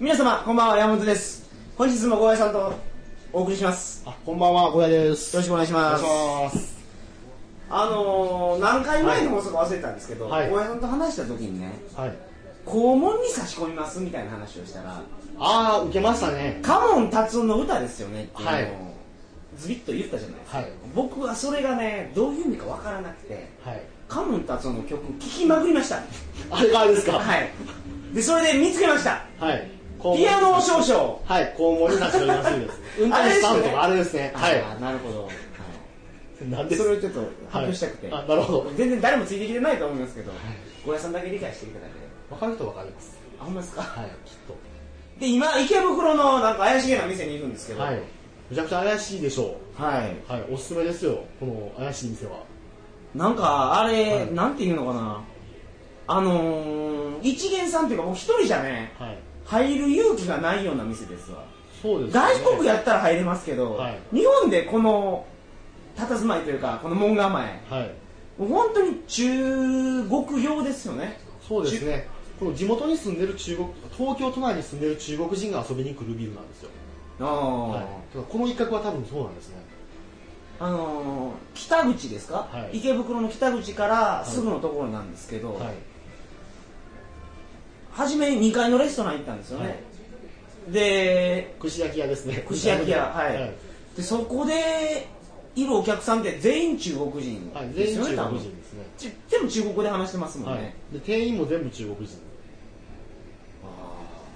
皆様こんばんは山本です本日もゴーヤさんとお送りしますよあ、こんばんは、ゴヤです。ろしくお願いしますします。あのー、何回前の放送か忘れたんですけど、はいゴーヤさんと話した時にねはい。肛門に差し込みますみたいな話をしたらあー、受けましたね。カモン達夫の歌ですよねっていうのを、はいズビッと言ったじゃないですか、はい僕はそれがねどういう意味かわからなくてはい。カモン達夫の曲聴きまくりましたあれがですか？はいでそれで見つけましたはい。ピアノ少々はい、肛門にますです。運転手さんとかあれですね。あはーなるほど、はいい。なんで？それをちょっと発表したくて、はいあなるほど全然誰もついてきてないと思いますけど、ゴーヤさんだけ理解していただいてわかる人わかります。あほんまですか？はい、きっで今池袋のなんか怪しげな店にいるんですけと。どはい。めちゃくちゃ怪しいでしょはい、う。はい、おすすめですよ、この怪しい店は。なんかあれ、はいなんていうのかなあのー、一元さんっていうかもう一人じゃねはい。入る勇気がないような店ですわそうです、ね。外国やったら入れますけど、はい日本でこの佇まいというかこの門構えはい。もう本当に中国用ですよねそうですね。この地元に住んでる中国、東京都内に住んでる中国人が遊びに来るビルなんですよ。ああ、はい。この一角は多分そうなんですね。あのー北口ですか、はい池袋の北口からすぐのところなんですけど、はい。初め2階のレストラン行ったんですよね、はいで串焼き屋ですね。串焼き屋 はい、はい。でそこでいるお客さんって全員中国人はい、全員ですよね、中多分国人ですね。ち全部中国語で話してますもんはいね、。で店員も全部中国人。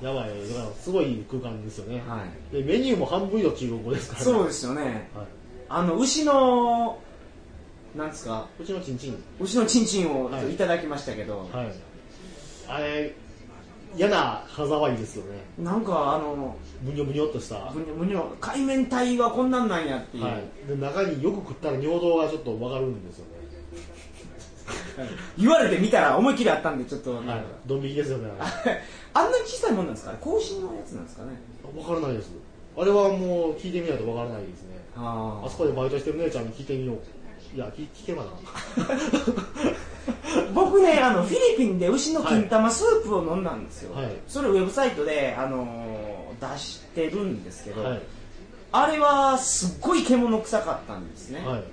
やばい、だからすごい空間ですよね。はいでメニューも半分以上中国語ですから、ね。そうですよねはい。あの牛のなんですか？うちのチンチン。牛のチンチンをはいいただきましたけど、はい。あれ、嫌な歯触りですよね。なんかあのむにょむにょっとした。はむにょむにょ海面体はこんなんなんやっていう、い。で中によく食ったら尿道がちょっとわかるんですよね。言われてみたら思いっきりあったんでちょっとはい。ドン引きですよね。あ んなに小さいもんなんですか？ね更新のやつなんですかね？わからないです。あれはもう聞いてみないとわからないですね。ああそこでバイトしてる姉ちゃんに聞いてみよう。いや、聞聞けばな。僕ねあのフィリピンで牛の金玉スープを飲んだんですよ、はいそれをウェブサイトで、あのー出してるんですけど、はい。あれはすっごい獣臭かったんですね、はい。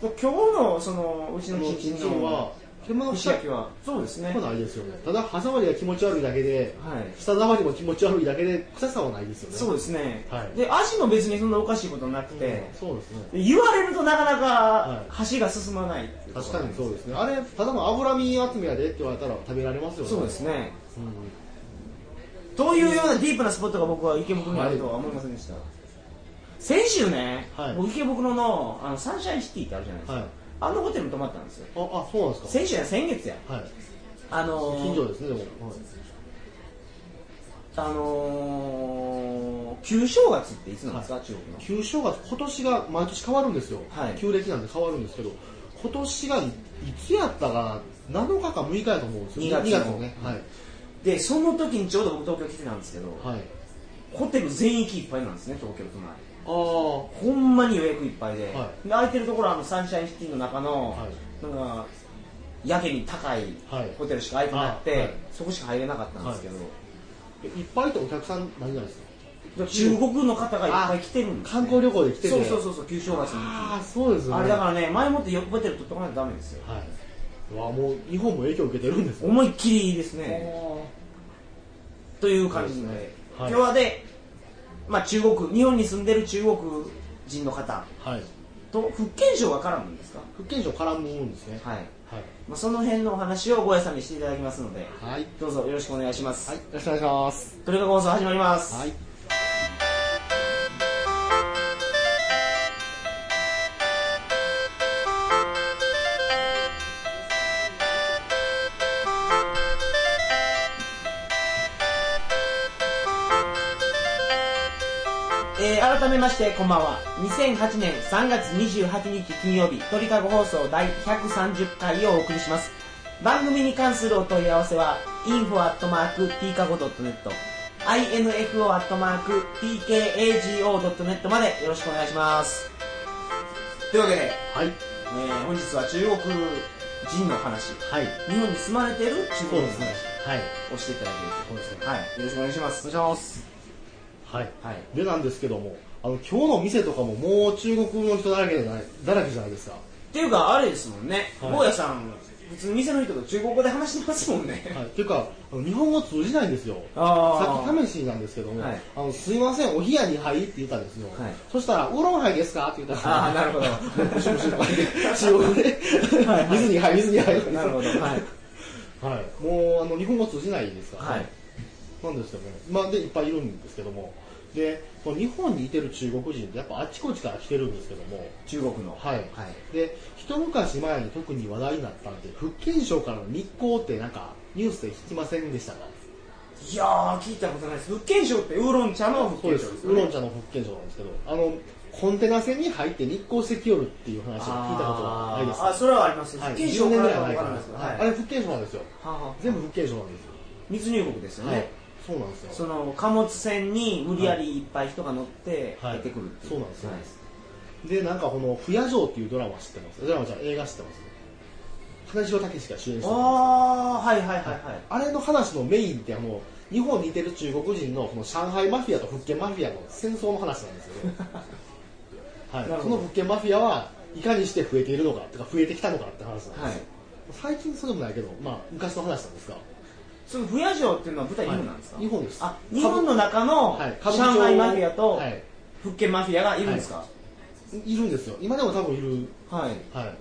今日のそのうちのこのチンチンチンチンはの、獣臭く串焼きはそうですねないですよね。ただ、歯触りが気持ち悪いだけで、はい舌触りも気持ち悪いだけで、臭さはないですよね。そうですね、はいで味も別にそんなおかしいことなくて、そうですね。で言われるとなかなかは箸が進まないってい確かにそうですね。あれ、ただの脂身集めやでって言われたら食べられますよね。そうですねうん。というようなディープなスポットが僕は池袋にあるとは思いませんでした、先週ね、はい僕池袋のあのサンシャインシティってあるじゃないですか、はい。あのホテルに泊まったんですよあ、あ、そうなんですか。先週や先月やはい。あのー、近所ですね、でも。はいあのー、旧正月っていつなんですか、中国の旧正月、今年が毎年変わるんですよ。はい旧暦なんで変わるんですけど、今年がいいつやったかな、7日か6日やと思うんですよ。2月ののね。はい。でその時にちょうど僕東京来てたんですけど、はい。ホテル全域いっぱいなんですね東京都内ほんまに予約いっぱいで,、はで空いてるところはあのサンシャインシティの中の、はい。なんかやけに高いはい。ホテルしか空いてなくて、あはい。そこしか入れなかったんですけど、い。っぱいとお客さん何なんですか？で中国の方がいっぱい来てるんです、ね、観光旅行で来ててそうそうそうそう旧正月の時ああ、そうですよね。あれだからね前もってよホテル取っとかないとダメですよ。はい。うわもう日本も影響を受けてるんですね。思いっきりですね。という感じで。はい。今日はで、まあ、中国日本に住んでる中国人の方はい。と福建省が絡むんですか？福建省絡むんですね。はい、はい。まあ、その辺のお話をゴーヤさんにしていただきますのではい。どうぞよろしくお願いします、はい。よろしくお願いします。トリカゴ放送始まります、はい。ましてこんばんは2008年3月28日金曜日鳥かご放送第130回をお送りします番組に関するお問い合わせは info.tkago.net info.tkago.net までよろしくお願いしますというわけで、はい。えー本日は中国人の話はい。日本に住まれている中国の話。はい。押していただけるそうですね。と。はい。よろしくお願いします。お願いします。はい。はい。でなんですけども、あの、今日の店とかももう中国の人だらけじゃない、だらけじゃないですか。っていうか、あれですもんね。はい坊やさん、普通に店の人と中国語で話してますもんね。はい。っていうか、日本語通じないんですよ。あさっき試しなんですけども、はいあの、すいません、お部屋に入って言ったんですよ。はいそしたら、ウーロンハイですか？って言ったら、ああ、なるほど。ブシュブシュとか言って、中国で、水に入、水に入。なるほど。はい。はい。もう、あの、日本語通じないですから、はい。なんですよね。まあ、で、いっぱいいるんですけども、で、この日本にいてる中国人ってやっぱあっちこっちから来てるんですけども、中国の。はい。はい。で、一昔前に特に話題になったんで、福建省からの日光ってなんか、ニュースで聞きませんでしたか？いやー、聞いたことないです。福建省ってウーロン茶の福建省ですよね。ウーロン茶の福建省なんですけど、あの、コンテナ船に入って日光石寄るっていう話を聞いたことがないですかあそれはあります。はい、福建省10年からわぐらい前からあはい。れ福建省なんですよ。はあはあ全部福建省なんですよ。密入国ですよはいね。。そうなんですよ。その貨物船に無理やりいっぱい人が乗ってはい出てくるっていう。そうなんですよはいで、なんかこの、不夜城っていうドラマ知ってます？ドラマじゃ映画知ってます？金城武が主演して。ああ、はいはいはいはい。あれの話のメインってあの、日本にいてる中国人のこの上海マフィアと福建マフィアの戦争の話なんですよね。はいなる。ほそどの福建マフィアはいかにして増えているのか、とか増えてきたのかって話なんですよ。はい。最近そうでもないけど、まあ昔の話なんですが、その不夜城っていうのは舞台日本なんですか、日本です。あ、日本の中のはい上海マフィアとはい。福建マフィアがいるんですか？いるんですよ。今でも多分いる。はい。はい。っ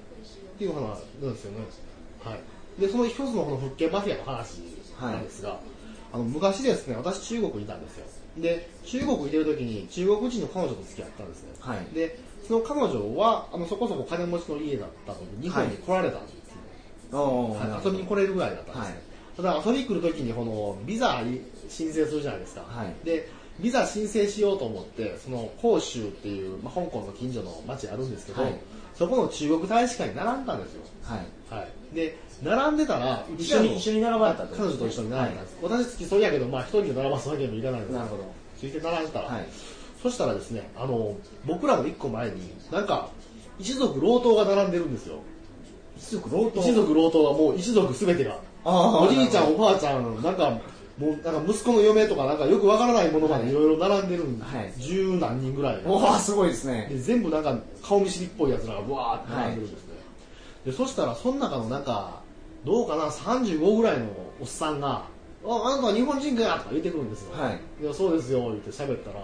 ていう話なんですよね。はい。で、その一つのこの福建マフィアの話なんですが、あの昔ですね、私中国にいたんですよ。で、中国にいてる時に中国人の彼女と付き合ったんですね。はいで、その彼女は、あの、そこそこ金持ちの家だったので、日本に来られたんですよ。おはい遊びに来れるぐらいだったんですね。ただ遊びに来る時にこのビザ申請するじゃないですか。はいで、ビザ申請しようと思って、その広州っていう、まあ、香港の近所の町あるんですけど、はいそこの中国大使館に並んだんですよ。はい。はい。で、並んでたら、一緒に、一緒に並ばれたと。彼女と一緒に並んだんです。私付き添いやけど、まあ一人で並ばすわけにもいかないので、なるほど。ついて並んでたら、はい。そしたらですね、あの、僕らの一個前に、なんか、一族老頭が並んでるんですよ。一族老頭？一族老頭はもう一族すべてが。おじいちゃん、おばあちゃん、なんか、もうなんか息子の嫁とかなんかよくわからないものまでいろいろ並んでるんですはい十何人ぐらい。おー、すごいですね。で全部なんか顔見知りっぽいやつらがブワーって並んでるんですね。で、そしたらその中のなんか、どうかな、35ぐらいのおっさんが、あ、あなたは日本人かとか言ってくるんですよ。はい。いや、そうですよ、言って喋ったら、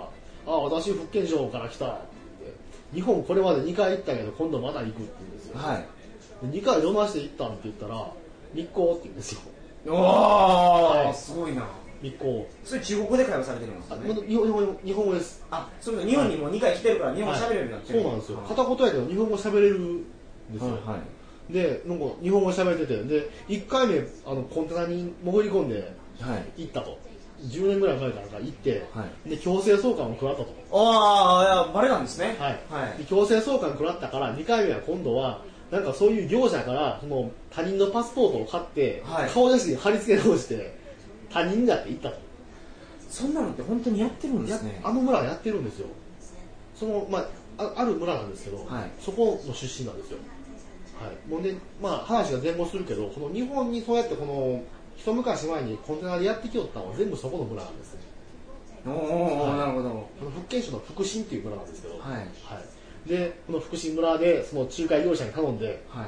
あ、私福建省から来たって。日本これまで2回行ったけど今度まだ行くって言うんですよ。はい。で2回どなして行ったんって言ったら、日光って言うんですよ。おー、はいすごいな。日光。それ中国語で会話されてるんですあかね。日本語日本語です。あ、そうか、日本にもう2回来てるから日本語喋れるようになってる。そうなんですよ。はい片言やけど日本語喋れるんですよ。はいはい。で、なんか日本語喋ってて、で、1回目、あの、コンテナに潜り込んではい。行ったと。10年ぐらい前からか行って、はで、強制送還を食らったと。ああ、いや、バレたんですね。はい。はいで。強制送還食らったから、2回目は今度は、なんかそういう業者から、その他人のパスポートを買って、はい顔写真貼り付け直して、他人だって行ったと。そんなのって本当にやってるんでやすね。あの村はやってるんですよ。その、まあ、あある村なんですけど、はいそこの出身なんですよ。はい。もうね、まあ話が前後するけど、この日本にそうやってこの、一昔前にコンテナでやってきよったのは全部そこの村なんですね。おーおー、はいなるほど。この福建省の福新っていう村なんですけど、はい。はい。で、この福新村で、その仲介業者に頼んで、は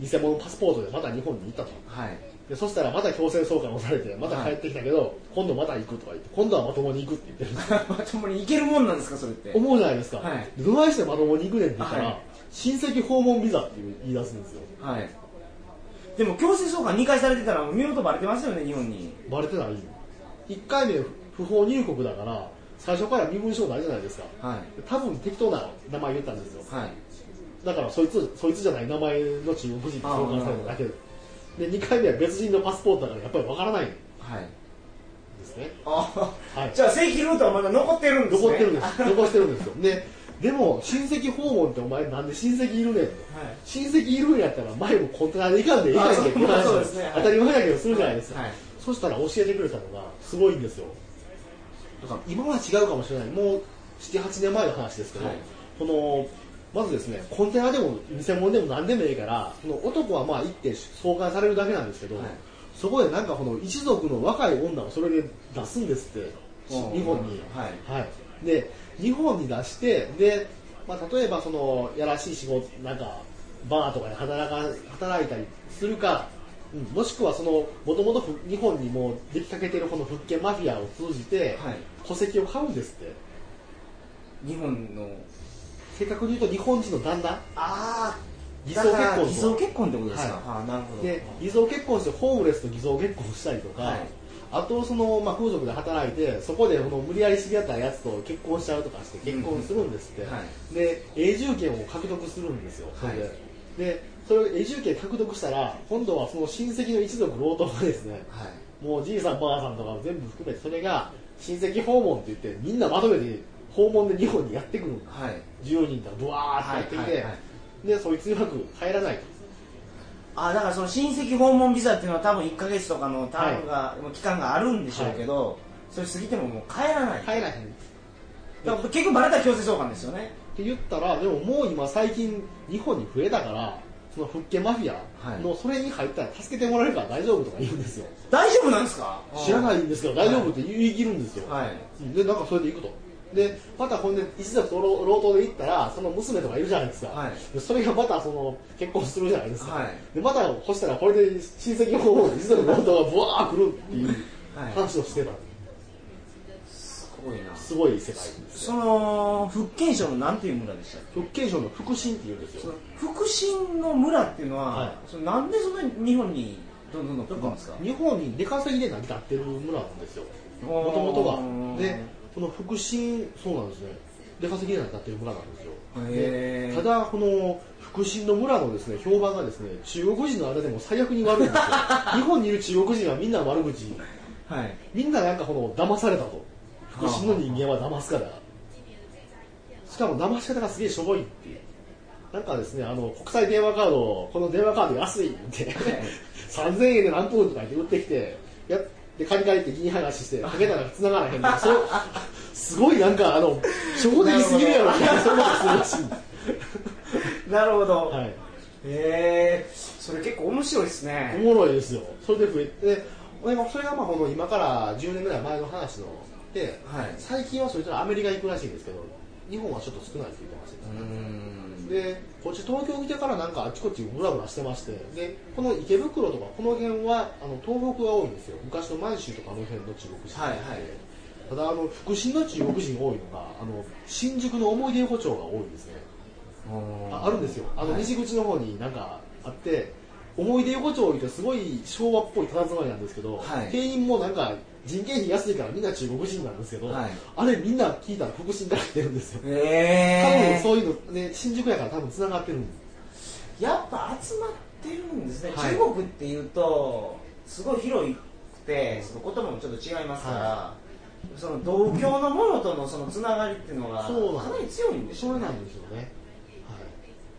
い。偽物パスポートでまた日本に行ったと。はい。でそしたらまた強制送還をされて、また帰ってきたけど、今度また行くとか言って、今度はまともに行くって言ってるんですよ まともにいけるもんなんですか、それって。思うじゃないですか。はいでどないしてまともに行くねんって言ったら、はい親戚訪問ビザって言い出すんですよ。はい。でも強制送還2回されてたら、見事バレてますよね、日本に。バレてない1回目不法入国だから、最初から身分証ないじゃないですか。はい。多分適当な名前言ったんですよ。はい。だからそいつ、そいつじゃない名前の中国人って送還されただけで。で、2回目は別人のパスポートだからやっぱりわからないんではい。すね。あはい。じゃあ正規ルートはまだ残ってるんですね。残ってるんです。残してるんですよ。で、でも親戚訪問ってお前なんで親戚いるねんと。はい。親戚いるんやったら前もコンテナで行かんでいいかんけって話をあそうですねはい当たり前やけどするじゃないですか、はい。そしたら教えてくれたのがすごいんですよ今は違うかもしれない。もう78年前の話ですけど、はい。このまずですねコンテナでも偽物でも何でもいいからその男はまあ行って送還されるだけなんですけど、はい。そこでなんかこの一族の若い女をそれで出すんですって日本に、はい。はい、で日本に出してで、まあ、例えばそのやらしい仕事なんかバーとかで働か働いたりするか、うん、もしくはそのもともと日本にもうできかけてるこの福建マフィアを通じてはい。戸籍を買うんですって。日本の正確に言うと日本人の旦那。ああ偽装結婚偽装結婚ってことですか、はい。ああなるほど。で偽造結婚してホームレスと偽造結婚したりとか、はい。あとその、まあ、風俗で働いてそこでこの無理やり知り合ったやつと結婚しちゃうとかして結婚するんですって、うんはで永住権を獲得するんですよ。それで,、はいでそれを永住権獲得したら今度はその親戚の一族老頭がですね。はい。もうじいさんばあさんとか全部含めてそれが親戚訪問って言ってみんなまとめて訪問で日本にやってくるはい。10人とかブワーってやってきて、はいでそいつ曰く帰らないと。あだからその親戚訪問ビザっていうのは多分1か月とかのタームが、期間があるんでしょうけど、それ過ぎてももう帰らない。帰らへんだから結局バレたら強制送還ですよね。って言ったらでももう今最近日本に増えたからその福建マフィアのそれに入ったら助けてもらえるから大丈夫とか言うんですよ。大丈夫なんですか？知らないんですけど大丈夫って言い切るんですよ、はい。うん。でなんかそれで行くと。でまたほんで一族と老老頭で行ったらその娘とかいるじゃないですか、はい。でそれがまたその結婚するじゃないですか、はい。でまたそしたらこれで親戚訪問で一族の老頭がブワー来るっていうはい。話をしてた、すごいな。すごい世界ですそよの福建省のなんていう村でしたっけ？福建省の福神っていうんですそよの福神の村っていうのは、はい。そのなんでそんなに日本にどんどんどんどん来るんですか日本に出稼ぎで成り立ってる村なんですよ。もともとが。でこの福神そうなんですね。出稼ぎで成り立ってる村なんですよ。へー。でただこの福神の村のですね評判がですね中国人の間でも最悪に悪いんですよ。日本にいる中国人はみんな悪口。はい。みんななんかこの騙されたと福神の人間は騙すから。しかも騙し方がすげえしょぼいっていう。なんかですねあの国際電話カードこの電話カード安いって。3000円で何分とか言って売ってきてやでカリカリって銀剥がししてかけたら繋がらへんとかそうすごいなんかあの初歩的すぎるやろみたいなそういうことするらしいなるほど、はい。へえ。それ結構面白いですね。おもろいですよ。それで増えてでそれがまあこの今から10年ぐらい前の話のではい。最近はそれとアメリカ行くらしいんですけど日本はちょっと少ないって言ってました。でこっち東京来てからなんかあちこちブラブラしてましてでこの池袋とかこの辺はあの東北が多いんですよ。昔の満州とかあの辺の中国人はいはい。ただあの福神の中国人多いのがあの新宿の思い出横丁が多いんですね。ああるんですよ。あのはい西口の方になんかあって、思い出横丁ってすごい昭和っぽい佇まいなんですけど、はい。店員もなんか人件費安いからみんな中国人なんですけど、はい。あれみんな聞いたら福神から来てるんですよ。多分へえそういうのね新宿やから多分繋がってるんですやっぱ集まってるんですね、はい。中国っていうとすごい広くてその言葉もちょっと違いますから、はその同郷のものとのそのつながりっていうのがかなり強いんでしょうね。それなんですよね。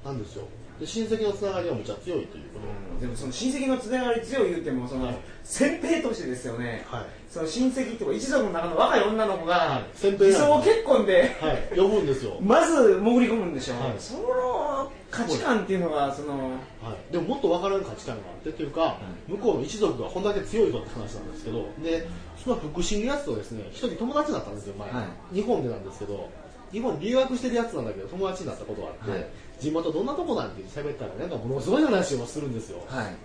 はい。なんですよで親戚のつながりはむちゃ強いというこうん。でもその親戚のつながり強い言うてもその、はい。先兵としてですよね、とはい。その親戚っていうか一族の中の若い女の子が先兵偽装結婚ではい。呼ぶんですよ。まず潜り込むんでしょ、はい。その価値観っていうのがそのはい、でももっと分からん価値観があってっていうか、向こうの一族がこんだけ強いぞって話なんですけどでその福神のやつとですね一人友達だったんですよ前、は日本でなんですけど。日本に留学してるやつなんだけど友達になったことがあって、はい地元どんなとこなんて喋ったらなんかものすごい話をするんですよ、はい。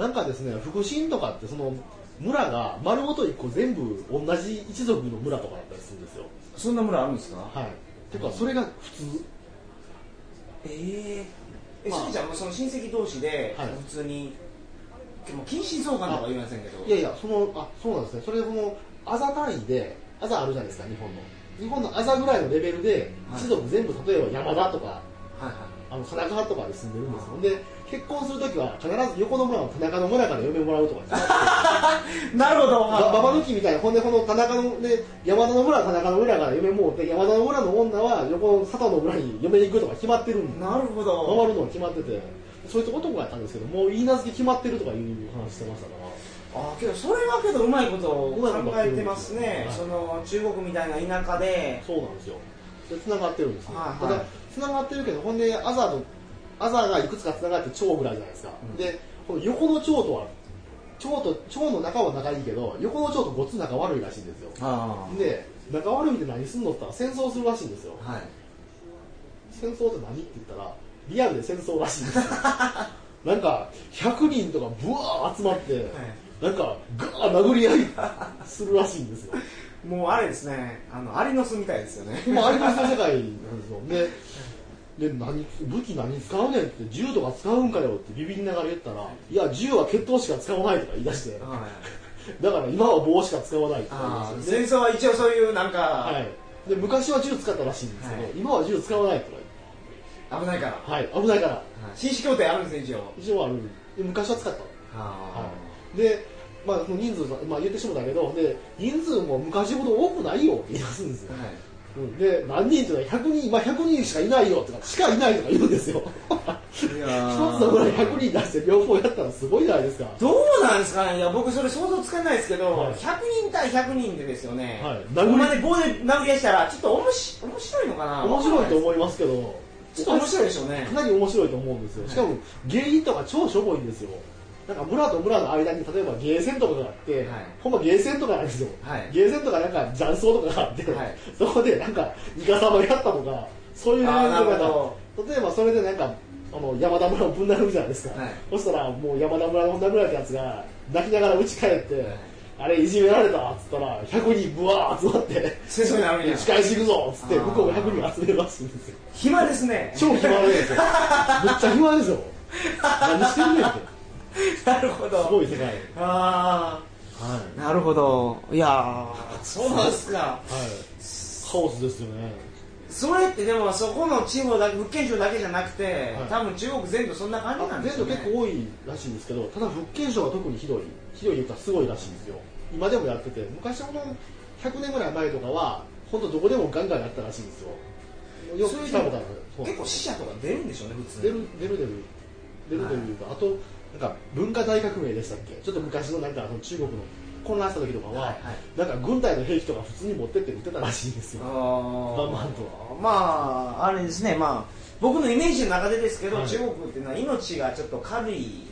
なんかですね福神とかってその村が丸ごと一個全部同じ一族の村とかだったりするんですよ。そんな村あるんですか？はい。てかそれが普通。ええまあ。それじゃあもうその親戚同士ではい。普通に、もう近親相関とか言いませんけど。いやいや、その、あ、そうなんですね。それその、あざ単位で、あざあるじゃないですか、日本の。日本のあざぐらいのレベルで、はい。一族全部、例えば山田とか、はいはいあの、田中とかで住んでるんですよ。で、結婚するときは、必ず横の村の田中の村から嫁もらうとか決まってなるほど。ばババ抜きみたいな、ほんで、この田中の、で、山田の村は田中の村から嫁もうて、山田の村の女は横の佐藤の村に嫁に行くとか決まってるんで、なるほど。回るのが決まってて、そういう男がやったんですけど、もう言い名付け決まってるとかいう話してましたから。あけどそれはけどうまいことを考えてますね、はい。その中国みたいな田舎で。そうなんですよ。で、繋がってるんですよ。はいはい。ただ、繋がってるけど、ほんで、アザーと、アザーがいくつか繋がって蝶ぐらいじゃないですか。うん。で、この横の蝶とは、腸と腸の中は仲いいけど横の腸とごっつ仲悪いらしいんですよ。あで仲悪いって何すんのって言ったら戦争するらしいんですよ。あはい。戦争って何って言ったらリアルで戦争らしいんですよ。なんか100人とかブワー集まって、なんかガー殴り合いするらしいんですよもうあれですねあのアリの巣みたいですよね。もうあれが世界なんですよ。でで何武器何使うねんって銃とか使うんかよってビビりながら言ったらいや銃は決闘しか使わないとか言い出して。はい。だから今は棒しか使わないとか言いああ出して。戦争は一応そういうなんか、はい、で昔は銃使ったらしいんですけど、はい。今は銃使わないとか危ないから、はい危ないから。紳士協定あるんですね一応。一応ある。で昔は使った。あでまあ人数、まあ、言ってしもたけどで人数も昔ほど多くないよって言い出すんですよ、はい。うん。で何人っていうのは100人今100人しかいないよとかしかいないとか言うんですよ。一つのぐらい100人出して両方やったらすごいじゃないですか。どうなんですかね。いや僕それ想像つかないですけど、はい100人対100人でですよね、はいほんまで棒で殴り合いしたらちょっとおもし面白いのかな。面白いとう思いますけど。ちょっと面白いでしょうね。かなり面白いと思うんですよ。しかも原因とか超しょぼいんですよなんか村と村の間に例えばゲーセンとかがあって、はい。ほんまゲーセンとかなんですよ、はい。ゲーセンとかなんか雀荘とかがあって、はい。そこでなんかイカサマやったとかそういうレベルあーなるとほか例えばそれでなんかあの山田村をぶん殴るじゃないですか、はい。そしたらもう山田村の殴られたやつが泣きながら家帰って、あれいじめられたっつったら100人ブワー集まって。戦争になるんや。仕返し行くぞっつって向こうが100人集めるらしいんですよ。暇ですね。超暇なんですよ。めっちゃ暇ですよ。何してんねんって なるほど。すごい世界。あはあなるほど。いやー。そうなんですか。い、はい、カオスですよね。それってでもそこの地方だけ福建省だけじゃなくて、はい。多分中国全土そんな感じなんですよ、全土ね、結構多いらしいんですけどただ福建省が特にひどいひどい言うかすごいらしいんですよ。今でもやってて昔ほど100年ぐらい前とかは本当どこでもガンガンやったらしいんですよ。よくそれで来たことある。結構死者とか出るんでしょうね普通。出る出る出る。出るというか、あとなんか文化大革命でしたっけ？ちょっと昔のなんかあの中国の混乱した時とかは、はいはい。なんか軍隊の兵器とか普通に持ってって撃ってたらしいんですよ。あバンバンとまああれですね。まあ僕のイメージの中でですけど、はい。中国っていうのは命がちょっと軽い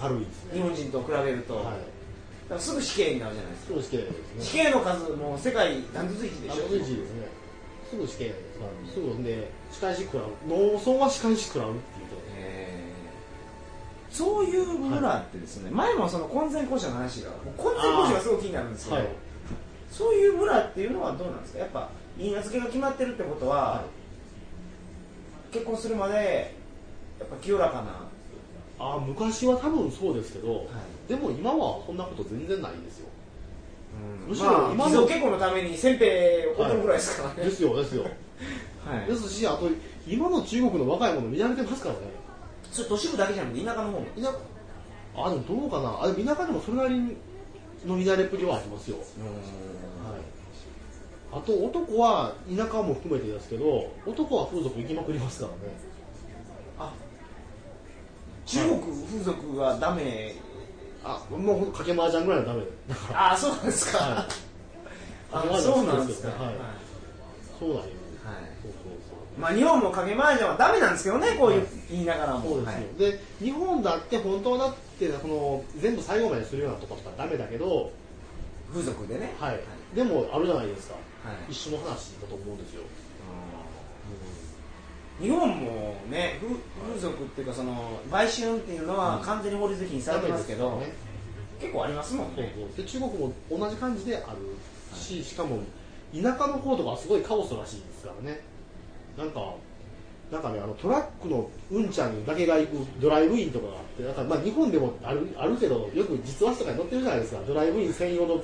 軽いですね日本人と比べると、はい。すぐ死刑になるじゃないですか。すぐ死刑です死ね刑の数も世界ダントツ1でしょあのですね。すぐ死刑です。すぐんで仕返し食らう。農村は仕返し食らうっていうとそういう村ってですね、前もその婚前交渉の話が婚前交渉がすごい気になるんですけど、はい。そういう村っていうのはどうなんですか？やっぱ言い名付けが決まってるってことは、は結婚するまでやっぱ清らかな。あ昔は多分そうですけど、でも今はそんなこと全然ないですよ。むしろまあ今の偽造結婚のために先兵を送るぐらいですからね、ですよですよ。はい。ですしあと今の中国の若い者見られてますからねそれ都市部だけじゃなくて田舎の方も。田舎。あでもどうかな。あでも田舎でもそれなりの乱れっぷりはありますよ、はい、あと男は田舎も含めてですけど男は風俗行きまくりますからね。あ中国風俗はダメ？あもうほんとかけ麻雀ぐらいはダメ。だからあそうなんですか、はい。あそう雀なんですか、はい。はい。そうなんよまあ日本もかけ麻雀はダメなんですけどねこういう言いながらも、そうですよ、で日本だって本当はだってその全部最後までするようなところとかダメだけど、風俗でね。はい。でもあるじゃないですか。はい。一緒の話だと思うんですよ、日本もね風風俗っていうかその売春っていうのは完全に法律的にされてますけど、ね。結構ありますもんそうねそう。で中国も同じ感じであるし、しかも田舎の方とかはすごいカオスらしいですからねなんかなんかねあのトラックのうんちゃんだけが行くドライブインとかがあってなんかまあ日本でもあるあるけどよく実話とかに載ってるじゃないですか。ドライブイン専用の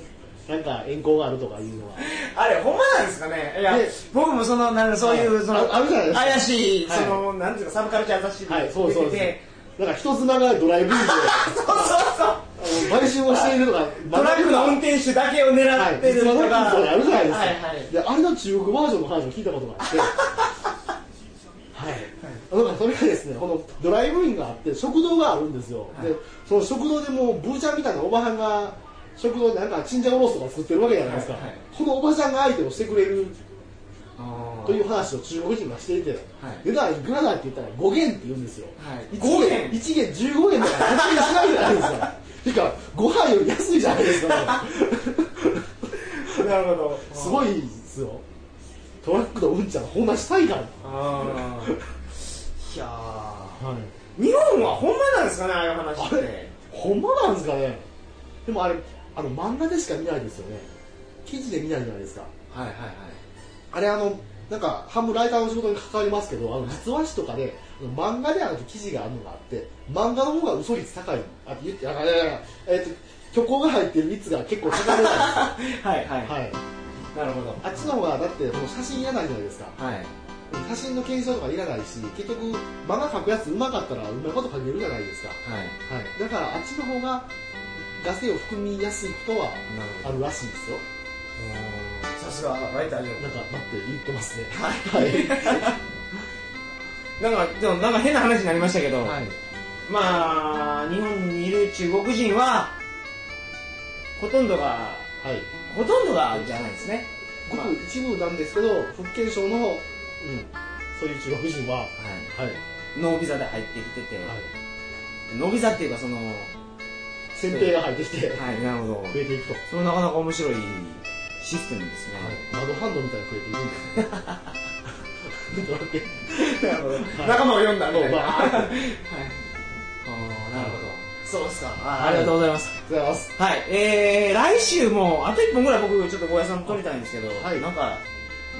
なんか遠行があるとかいうのは。あれほんまなんですかね。いやで僕もそのなんかそういう、はいそのああるじゃないですか。怪しい、はい。そのなんていうかサブカルチャー雑誌はいでそうそうです出てて。なんか人妻がドライブインで。そうそうそう。あの売春をしているとかトラックの運転手だけを狙はい、ってるとか、実話のそうあるじゃないですか、はいはい。であれの中国バージョンの話を聞いたことがあって はい、だからそれがですねこのドライブインがあって食堂があるんですよ、はい。でその食堂でもうブーちゃんみたいなおばはんが食堂でなんかチンジャオロースとか作ってるわけじゃないですか、はいはい。このおばちゃんが相手をしてくれるという話を中国人がしていて、はい。値段いくらだって言ったら5元って言うんですよ、はい。1 5元元。1元15元だから勝手にしないじゃないですか てか、ご飯より安いじゃないですか。なるほど。すごいですよ。トラックのうんちゃん、ほんましたいから。あー いやはい。ー日本はほんまなんですかねああいう話ってほんまなんですかね？でもあれ、あの、漫画でしか見ないですよね。記事で見ないじゃないですか。はいはいはいあれあの、なんか、半分ライターの仕事に関わりますけど、あの、実話誌とかで、あの漫画であると記事があるのがあって、漫画の方が嘘率高い。あ、言って、あ、いやいやいやえっ、と、虚構が入ってる率が結構高めなんですよ。は いはいはい。なるほどあっちの方が、だって、その写真いらないじゃないですか。はい写真の検証とかいらないし、結局、漫画描くやつ上手かったら、うまいこと描けるじゃないですか。はいはい。だから、あっちの方が、ガセを含みやすいことはあるらしいですよ。さすがライターじゃなんか、待って言ってますね。はいはい。なんかでもなんか変な話になりましたけど、はい。まあ日本にいる中国人はほとんどがはい。ほとんどがじゃないですねごくまあ一部なんですけど、福建省の、うん、そういう中国人は、ははい。い、ノービザで入ってきてて、はい。ノービザっていうかそのは選定が入ってきて、いなるほど増えていくと。それなかなか面白いシステムですね、はい。窓ハンドみたいに増えていくんですね。仲間を読んだみたいな、はい、そうですかあはいありがとうございますありがとうございます。はい、えー、来週もあと1本ぐらい僕ちょっとゴーヤさんと撮りたいんですけど、はいなんか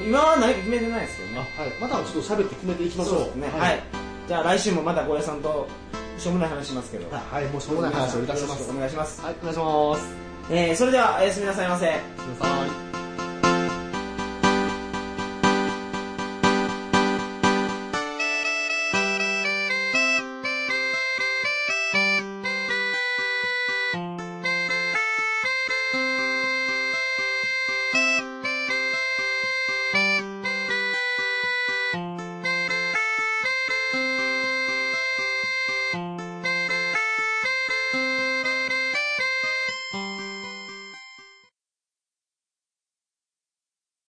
今は何か決めてないですけどねあはい。またちょっと喋って決めていきましょう。そうですねはい、じゃあ来週もまたゴーヤさんとしょうもない話しますけどはい。もうしょうもない話をいたします。お願いします、はい、お願いします。えー、それではおやすみなさいませすみません。